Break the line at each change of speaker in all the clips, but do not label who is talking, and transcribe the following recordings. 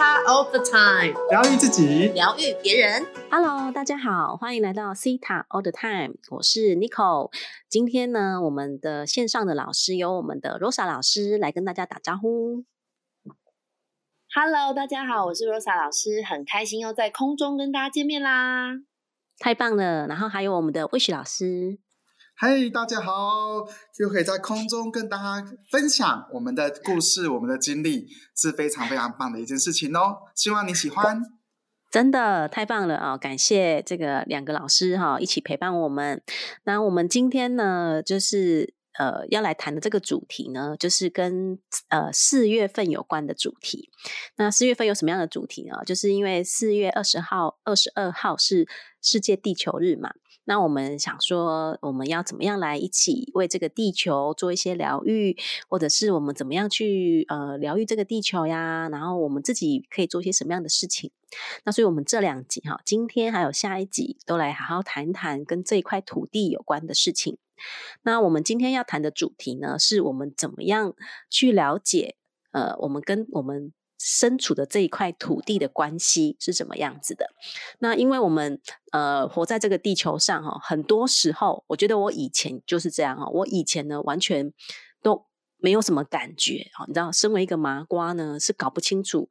Cita all the time，
疗愈自己，
疗愈别人。
Hello，大家好，欢迎来到 Cita All the Time，我是 Nicole。今天呢，我们的线上的老师由我们的 Rosa 老师来跟大家打招呼。
Hello，大家好，我是 Rosa 老师，很开心又在空中跟大家见面啦。
太棒了！然后还有我们的 Wish 老师，
嗨，大家好，又可以在空中跟大家分享我们的故事、我们的经历，是非常非常棒的一件事情哦。希望你喜欢。
真的太棒了啊、感谢这个两个老师哈、一起陪伴我们。那我们今天呢，就是呃要来谈的这个主题呢，就是跟呃四月份有关的主题。那四月份有什么样的主题呢？就是因为四月二十号、二十二号是世界地球日嘛。那我们想说，我们要怎么样来一起为这个地球做一些疗愈，或者是我们怎么样去呃疗愈这个地球呀？然后我们自己可以做一些什么样的事情？那所以，我们这两集哈，今天还有下一集，都来好好谈谈跟这一块土地有关的事情。那我们今天要谈的主题呢，是我们怎么样去了解呃，我们跟我们身处的这一块土地的关系是怎么样子的。那因为我们呃活在这个地球上哈，很多时候，我觉得我以前就是这样哈，我以前呢完全都没有什么感觉哈，你知道，身为一个麻瓜呢，是搞不清楚。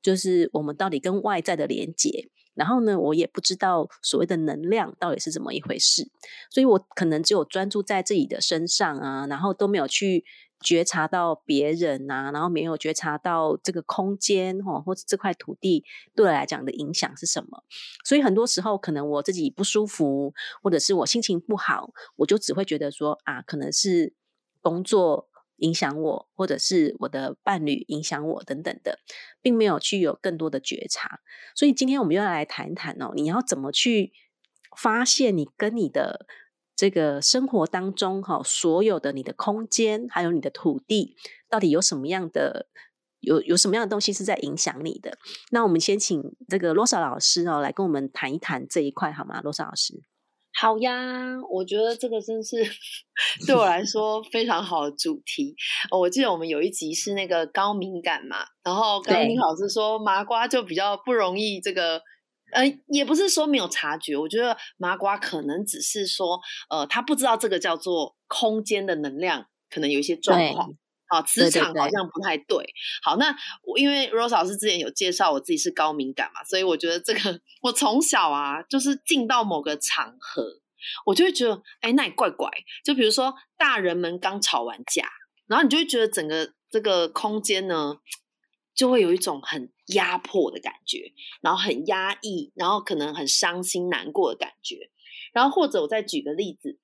就是我们到底跟外在的连接，然后呢，我也不知道所谓的能量到底是怎么一回事，所以我可能只有专注在自己的身上啊，然后都没有去觉察到别人啊，然后没有觉察到这个空间、哦，或者这块土地对我来讲的影响是什么。所以很多时候，可能我自己不舒服，或者是我心情不好，我就只会觉得说啊，可能是工作。影响我，或者是我的伴侣影响我等等的，并没有去有更多的觉察。所以今天我们又要来谈谈哦，你要怎么去发现你跟你的这个生活当中哈、哦，所有的你的空间，还有你的土地，到底有什么样的有有什么样的东西是在影响你的？那我们先请这个罗莎老师哦来跟我们谈一谈这一块好吗？罗莎老师。
好呀，我觉得这个真是 对我来说非常好的主题。哦、我记得我们有一集是那个高敏感嘛，然后高敏老师说麻瓜就比较不容易这个，呃，也不是说没有察觉，我觉得麻瓜可能只是说，呃，他不知道这个叫做空间的能量，可能有一些状况。好，磁场好像不太对。对对对好，那我因为 Rose 老师之前有介绍我自己是高敏感嘛，所以我觉得这个我从小啊，就是进到某个场合，我就会觉得，哎，那也怪怪。就比如说大人们刚吵完架，然后你就会觉得整个这个空间呢，就会有一种很压迫的感觉，然后很压抑，然后可能很伤心难过的感觉。然后或者我再举个例子。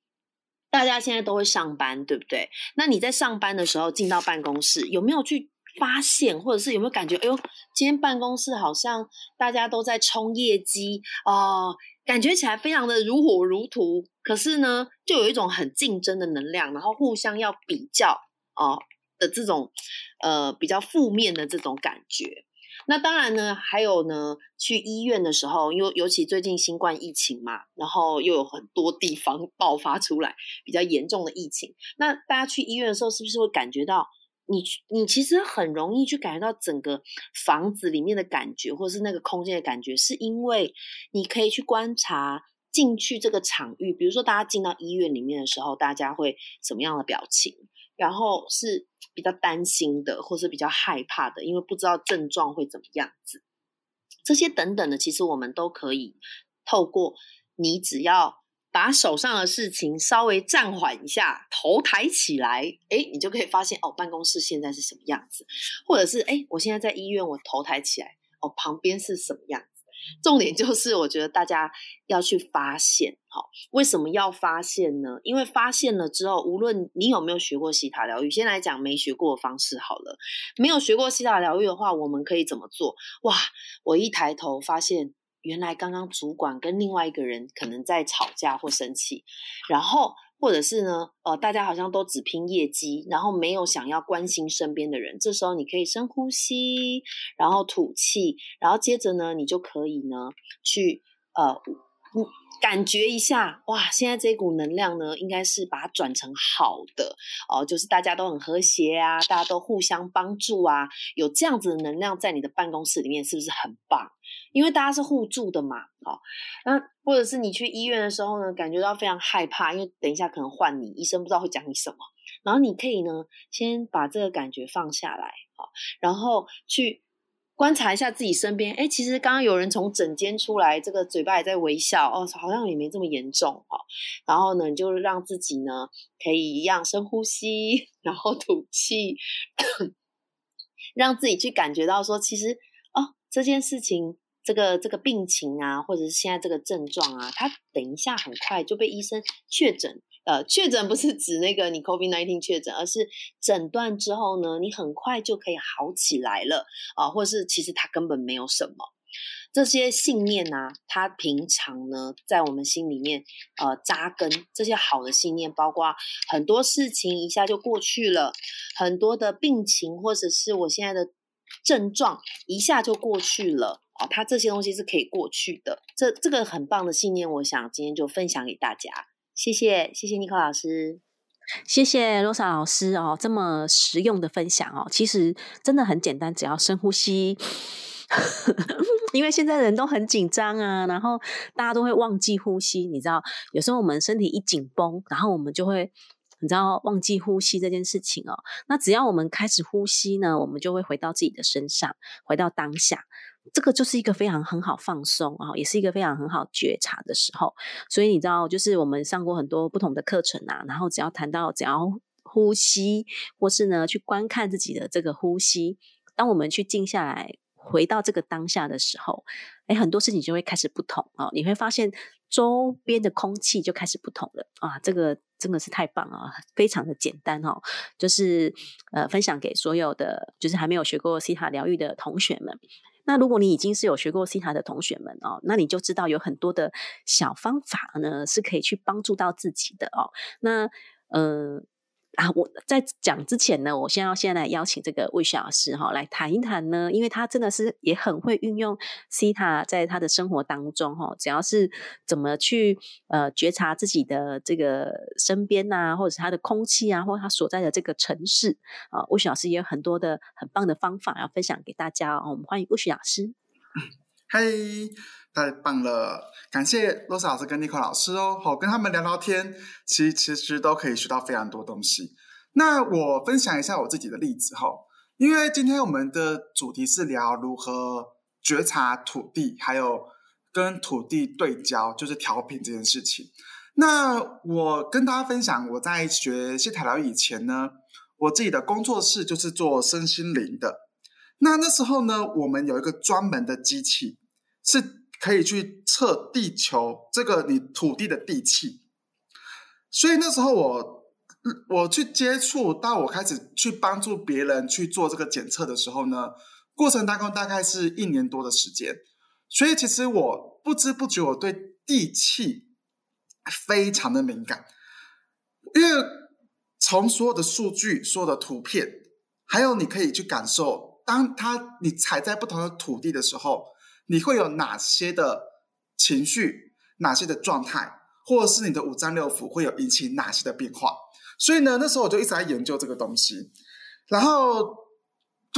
大家现在都会上班，对不对？那你在上班的时候进到办公室，有没有去发现，或者是有没有感觉？哎呦，今天办公室好像大家都在冲业绩哦，感觉起来非常的如火如荼。可是呢，就有一种很竞争的能量，然后互相要比较哦的这种呃比较负面的这种感觉。那当然呢，还有呢，去医院的时候，因为尤其最近新冠疫情嘛，然后又有很多地方 爆发出来比较严重的疫情。那大家去医院的时候，是不是会感觉到你你其实很容易去感觉到整个房子里面的感觉，或是那个空间的感觉，是因为你可以去观察进去这个场域，比如说大家进到医院里面的时候，大家会什么样的表情？然后是比较担心的，或是比较害怕的，因为不知道症状会怎么样子。这些等等的，其实我们都可以透过你只要把手上的事情稍微暂缓一下，头抬起来，哎，你就可以发现哦，办公室现在是什么样子，或者是哎，我现在在医院，我头抬起来，哦，旁边是什么样。重点就是，我觉得大家要去发现，好，为什么要发现呢？因为发现了之后，无论你有没有学过西塔疗愈，先来讲没学过的方式好了。没有学过西塔疗愈的话，我们可以怎么做？哇，我一抬头发现，原来刚刚主管跟另外一个人可能在吵架或生气，然后。或者是呢，呃，大家好像都只拼业绩，然后没有想要关心身边的人。这时候你可以深呼吸，然后吐气，然后接着呢，你就可以呢去呃你感觉一下，哇，现在这股能量呢，应该是把它转成好的哦，就是大家都很和谐啊，大家都互相帮助啊，有这样子的能量在你的办公室里面，是不是很棒？因为大家是互助的嘛，哦，那或者是你去医院的时候呢，感觉到非常害怕，因为等一下可能换你，医生不知道会讲你什么，然后你可以呢，先把这个感觉放下来，好，然后去。观察一下自己身边，哎，其实刚刚有人从诊间出来，这个嘴巴也在微笑，哦，好像也没这么严重哦。然后呢，你就让自己呢可以一样深呼吸，然后吐气，让自己去感觉到说，其实哦，这件事情，这个这个病情啊，或者是现在这个症状啊，它等一下很快就被医生确诊。呃，确诊不是指那个你 COVID nineteen 确诊，而是诊断之后呢，你很快就可以好起来了啊，或是其实它根本没有什么。这些信念呢，它平常呢在我们心里面呃扎根，这些好的信念，包括很多事情一下就过去了，很多的病情或者是我现在的症状一下就过去了哦，它这些东西是可以过去的。这这个很棒的信念，我想今天就分享给大家。谢谢，谢谢尼克老师，
谢谢罗莎老师哦，这么实用的分享哦，其实真的很简单，只要深呼吸。因为现在人都很紧张啊，然后大家都会忘记呼吸，你知道，有时候我们身体一紧绷，然后我们就会，你知道，忘记呼吸这件事情哦。那只要我们开始呼吸呢，我们就会回到自己的身上，回到当下。这个就是一个非常很好放松啊，也是一个非常很好觉察的时候。所以你知道，就是我们上过很多不同的课程啊，然后只要谈到只要呼吸，或是呢去观看自己的这个呼吸，当我们去静下来，回到这个当下的时候，哎，很多事情就会开始不同啊。你会发现周边的空气就开始不同了啊。这个真的是太棒了，非常的简单哦。就是呃，分享给所有的就是还没有学过西塔疗愈的同学们。那如果你已经是有学过西塔的同学们哦，那你就知道有很多的小方法呢，是可以去帮助到自己的哦。那呃。啊，我在讲之前呢，我先要先来邀请这个魏雪老师哈来谈一谈呢，因为他真的是也很会运用西塔在他的生活当中哈，只要是怎么去呃觉察自己的这个身边呐，或者是他的空气啊，或他所在的这个城市啊，魏雪老师也有很多的很棒的方法要分享给大家哦。我们欢迎魏雪老师。
嘿。太棒了，感谢罗莎老师跟尼克老师哦。好，跟他们聊聊天，其其实都可以学到非常多东西。那我分享一下我自己的例子哈，因为今天我们的主题是聊如何觉察土地，还有跟土地对焦，就是调频这件事情。那我跟大家分享，我在学西塔疗以前呢，我自己的工作室就是做身心灵的。那那时候呢，我们有一个专门的机器是。可以去测地球这个你土地的地气，所以那时候我我去接触到我开始去帮助别人去做这个检测的时候呢，过程当中大概是一年多的时间，所以其实我不知不觉我对地气非常的敏感，因为从所有的数据、所有的图片，还有你可以去感受，当它你踩在不同的土地的时候。你会有哪些的情绪，哪些的状态，或者是你的五脏六腑会有引起哪些的变化？所以呢，那时候我就一直在研究这个东西，然后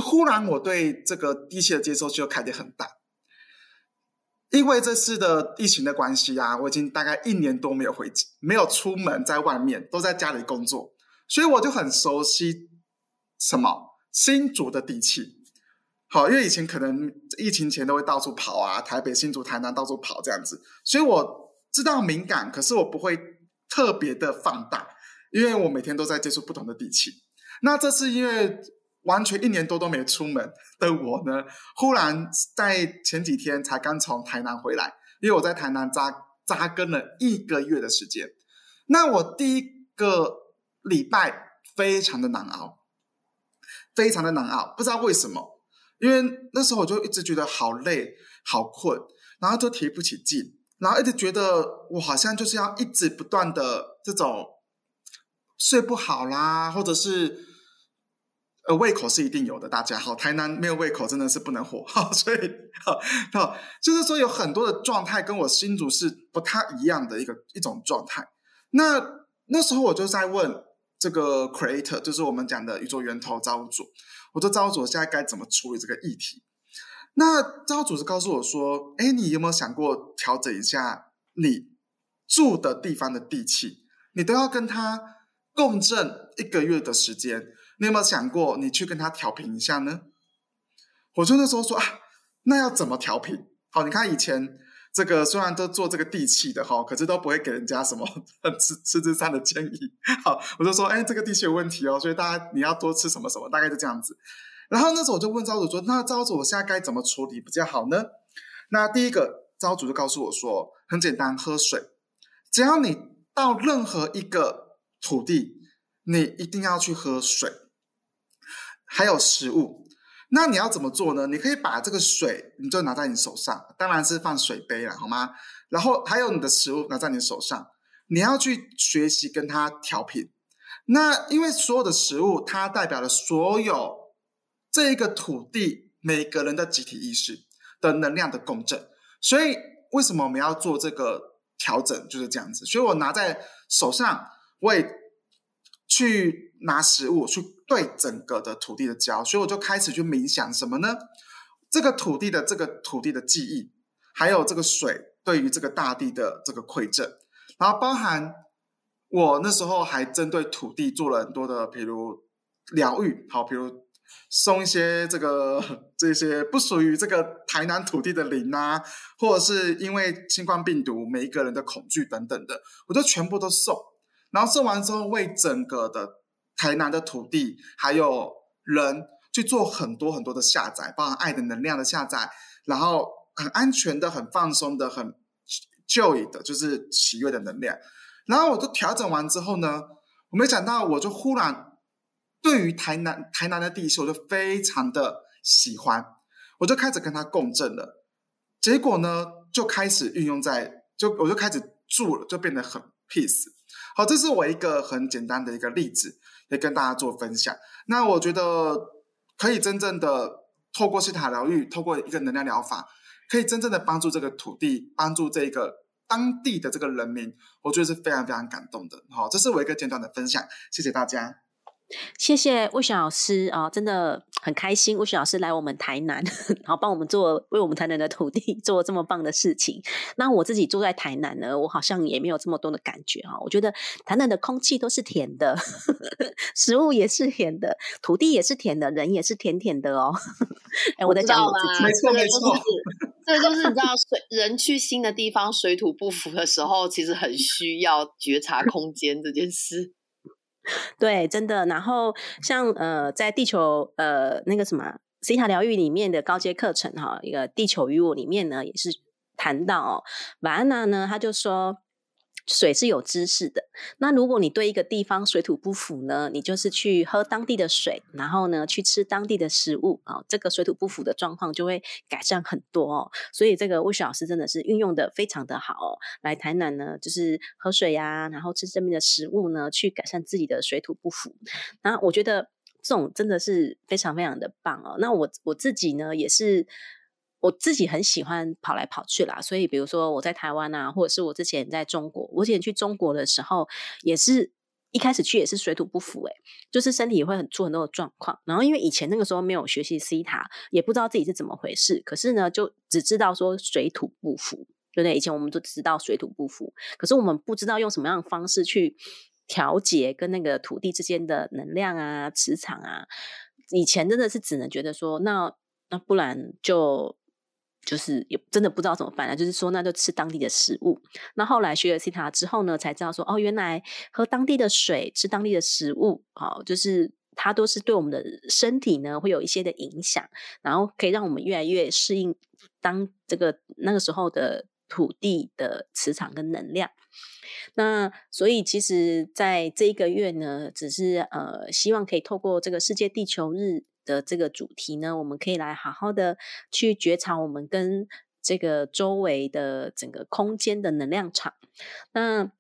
忽然我对这个地气的接受就开得很大，因为这次的疫情的关系啊，我已经大概一年多没有回，没有出门，在外面都在家里工作，所以我就很熟悉什么新竹的地气。好，因为以前可能疫情前都会到处跑啊，台北、新竹、台南到处跑这样子，所以我知道敏感，可是我不会特别的放大，因为我每天都在接触不同的地气。那这是因为完全一年多都没出门的我呢，忽然在前几天才刚从台南回来，因为我在台南扎扎根了一个月的时间。那我第一个礼拜非常的难熬，非常的难熬，不知道为什么。因为那时候我就一直觉得好累、好困，然后就提不起劲，然后一直觉得我好像就是要一直不断的这种睡不好啦，或者是呃，胃口是一定有的，大家好，台南没有胃口真的是不能活，好，所以好，就是说有很多的状态跟我新竹是不太一样的一个一种状态。那那时候我就在问这个 creator，就是我们讲的宇宙源头造物主，我说造物主现在该怎么处理这个议题？那招主是告诉我说，哎，你有没有想过调整一下你住的地方的地气？你都要跟他共振一个月的时间。你有没有想过，你去跟他调频一下呢？我就那时候说啊，那要怎么调频？好，你看以前这个虽然都做这个地气的哈，可是都不会给人家什么 吃吃吃餐的建议。好，我就说，哎，这个地气有问题哦，所以大家你要多吃什么什么，大概就这样子。然后那时候我就问招主说，那招主我现在该怎么处理比较好呢？那第一个招主就告诉我说，很简单，喝水。只要你到任何一个土地，你一定要去喝水。还有食物，那你要怎么做呢？你可以把这个水，你就拿在你手上，当然是放水杯了，好吗？然后还有你的食物拿在你手上，你要去学习跟它调频。那因为所有的食物，它代表了所有这一个土地每个人的集体意识的能量的共振，所以为什么我们要做这个调整就是这样子。所以我拿在手上，我也去拿食物去。对整个的土地的交，所以我就开始去冥想什么呢？这个土地的这个土地的记忆，还有这个水对于这个大地的这个馈赠，然后包含我那时候还针对土地做了很多的，比如疗愈，好，比如送一些这个这些不属于这个台南土地的灵啊，或者是因为新冠病毒每一个人的恐惧等等的，我就全部都送，然后送完之后为整个的。台南的土地还有人去做很多很多的下载，包含爱的能量的下载，然后很安全的、很放松的、很 joy 的，就是喜悦的能量。然后我都调整完之后呢，我没想到我就忽然对于台南台南的地球就非常的喜欢，我就开始跟他共振了。结果呢，就开始运用在就我就开始住了，就变得很 peace。好，这是我一个很简单的一个例子。也跟大家做分享。那我觉得可以真正的透过西塔疗愈，透过一个能量疗法，可以真正的帮助这个土地，帮助这个当地的这个人民，我觉得是非常非常感动的。好，这是我一个简短的分享，谢谢大家。
谢谢魏雪老师啊，真的很开心。魏雪老师来我们台南，然后帮我们做为我们台南的土地 做这么棒的事情。那我自己住在台南呢，我好像也没有这么多的感觉哈。我觉得台南的空气都是甜的，食物也是甜的，土地也是甜的，人也是甜甜的哦。哎，我在讲我自己，
没错没错，
这就是你知道，水人去新的地方水土不服的时候，其实很需要觉察空间这件事。
对，真的。然后像呃，在地球呃那个什么西塔疗愈里面的高阶课程哈，一个地球与我里面呢，也是谈到瓦安娜呢，他就说。水是有知识的。那如果你对一个地方水土不服呢，你就是去喝当地的水，然后呢去吃当地的食物啊，这个水土不服的状况就会改善很多哦。所以这个魏雪老师真的是运用的非常的好哦。来台南呢，就是喝水呀，然后吃这边的食物呢，去改善自己的水土不服。那我觉得这种真的是非常非常的棒哦。那我我自己呢也是。我自己很喜欢跑来跑去啦，所以比如说我在台湾啊，或者是我之前在中国，我之前去中国的时候，也是一开始去也是水土不服，诶，就是身体会很出很多的状况。然后因为以前那个时候没有学习 C 塔，也不知道自己是怎么回事，可是呢，就只知道说水土不服，对不对？以前我们都知道水土不服，可是我们不知道用什么样的方式去调节跟那个土地之间的能量啊、磁场啊。以前真的是只能觉得说，那那不然就。就是也真的不知道怎么办了，就是说那就吃当地的食物。那后来学了西塔之后呢，才知道说哦，原来喝当地的水、吃当地的食物，好，就是它都是对我们的身体呢会有一些的影响，然后可以让我们越来越适应当这个那个时候的土地的磁场跟能量。那所以其实在这一个月呢，只是呃希望可以透过这个世界地球日。的这个主题呢，我们可以来好好的去觉察我们跟这个周围的整个空间的能量场。那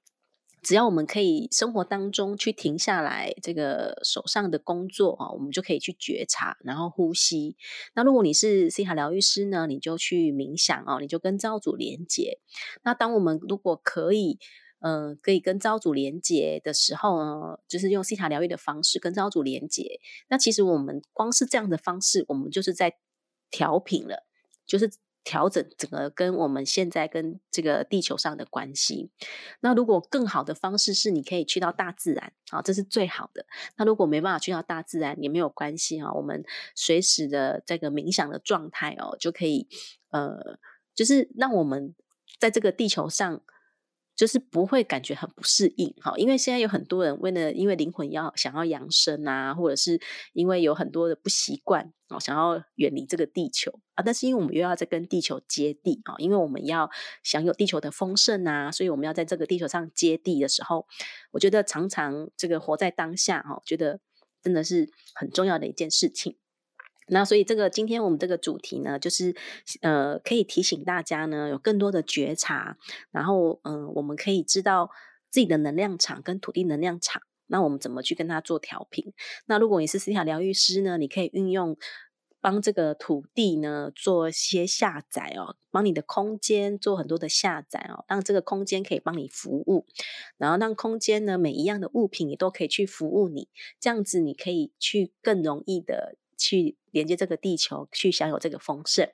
只要我们可以生活当中去停下来，这个手上的工作啊，我们就可以去觉察，然后呼吸。那如果你是西海疗愈师呢，你就去冥想哦，你就跟造主连接。那当我们如果可以，呃，可以跟朝主连接的时候呢，就是用西塔疗愈的方式跟朝主连接。那其实我们光是这样的方式，我们就是在调频了，就是。调整整个跟我们现在跟这个地球上的关系。那如果更好的方式是，你可以去到大自然，啊，这是最好的。那如果没办法去到大自然，也没有关系啊，我们随时的这个冥想的状态哦，就可以，呃，就是让我们在这个地球上。就是不会感觉很不适应，哈，因为现在有很多人为了因为灵魂要想要养生啊，或者是因为有很多的不习惯哦，想要远离这个地球啊，但是因为我们又要在跟地球接地啊，因为我们要享有地球的丰盛啊，所以我们要在这个地球上接地的时候，我觉得常常这个活在当下哈，觉得真的是很重要的一件事情。那所以这个今天我们这个主题呢，就是呃，可以提醒大家呢，有更多的觉察，然后嗯，我们可以知道自己的能量场跟土地能量场，那我们怎么去跟它做调频？那如果你是思想疗愈师呢，你可以运用帮这个土地呢做些下载哦，帮你的空间做很多的下载哦，让这个空间可以帮你服务，然后让空间呢每一样的物品也都可以去服务你，这样子你可以去更容易的。去连接这个地球，去享有这个丰盛。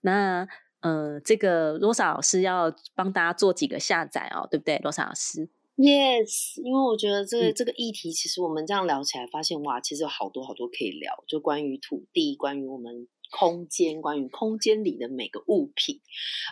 那呃，这个罗莎老师要帮大家做几个下载哦，对不对？罗莎老师
，Yes，因为我觉得这个这个议题，其实我们这样聊起来，发现哇，其实有好多好多可以聊，就关于土地，关于我们。空间，关于空间里的每个物品，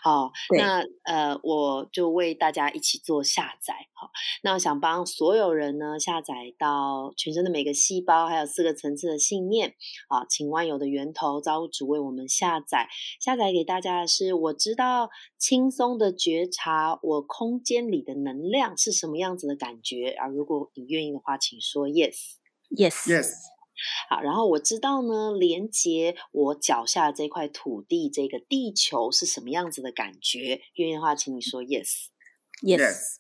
好，那呃，我就为大家一起做下载，好，那想帮所有人呢下载到全身的每个细胞，还有四个层次的信念，啊，请万有的源头造物主为我们下载，下载给大家的是，我知道轻松的觉察我空间里的能量是什么样子的感觉，啊，如果你愿意的话，请说
yes，yes，yes。
好，然后我知道呢，连接我脚下这块土地，这个地球是什么样子的感觉？愿意的话，请你说
yes，yes，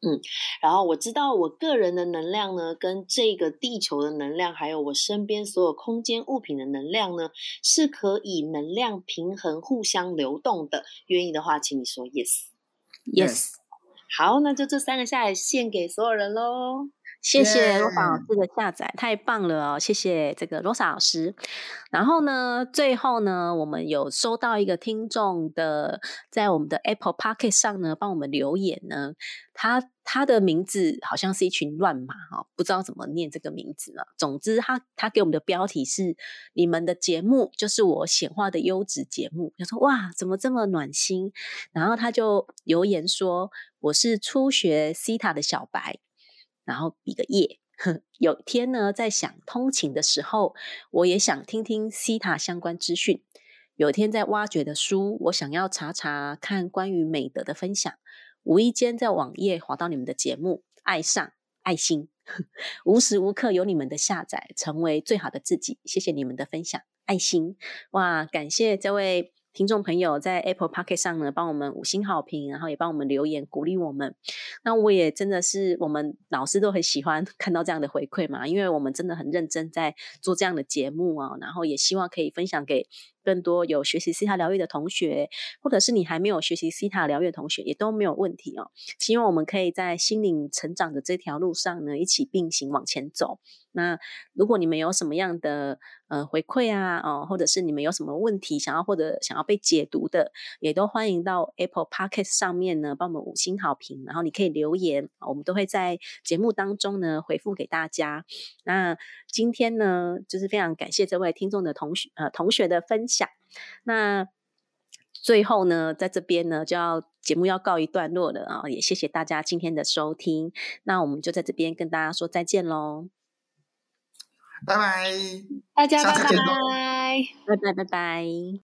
嗯，然后我知道我个人的能量呢，跟这个地球的能量，还有我身边所有空间物品的能量呢，是可以能量平衡、互相流动的。愿意的话，请你说
yes，yes。
好，那就这三个下来献给所有人喽。
谢谢罗莎老师的下载，太棒了哦！谢谢这个罗莎老师。然后呢，最后呢，我们有收到一个听众的，在我们的 Apple p o c k e t 上呢，帮我们留言呢。他他的名字好像是一群乱码哈，不知道怎么念这个名字了。总之，他他给我们的标题是“你们的节目就是我显化的优质节目”。他说：“哇，怎么这么暖心？”然后他就留言说：“我是初学西塔的小白。”然后比个耶。有天呢，在想通勤的时候，我也想听听西塔相关资讯。有天在挖掘的书，我想要查查看关于美德的分享。无意间在网页滑到你们的节目，爱上爱心，无时无刻有你们的下载，成为最好的自己。谢谢你们的分享，爱心哇！感谢这位。听众朋友在 Apple p o c k e t 上呢，帮我们五星好评，然后也帮我们留言鼓励我们。那我也真的是，我们老师都很喜欢 看到这样的回馈嘛，因为我们真的很认真在做这样的节目啊，然后也希望可以分享给。更多有学习西塔疗愈的同学，或者是你还没有学习西塔疗愈的同学，也都没有问题哦。希望我们可以在心灵成长的这条路上呢，一起并行往前走。那如果你们有什么样的呃回馈啊，哦，或者是你们有什么问题想要或者想要被解读的，也都欢迎到 Apple Podcast 上面呢，帮我们五星好评，然后你可以留言，我们都会在节目当中呢回复给大家。那今天呢，就是非常感谢这位听众的同学呃同学的分享。那最后呢，在这边呢，就要节目要告一段落了啊！也谢谢大家今天的收听。那我们就在这边跟大家说再见喽，
拜拜，
大家拜拜，
拜拜拜拜。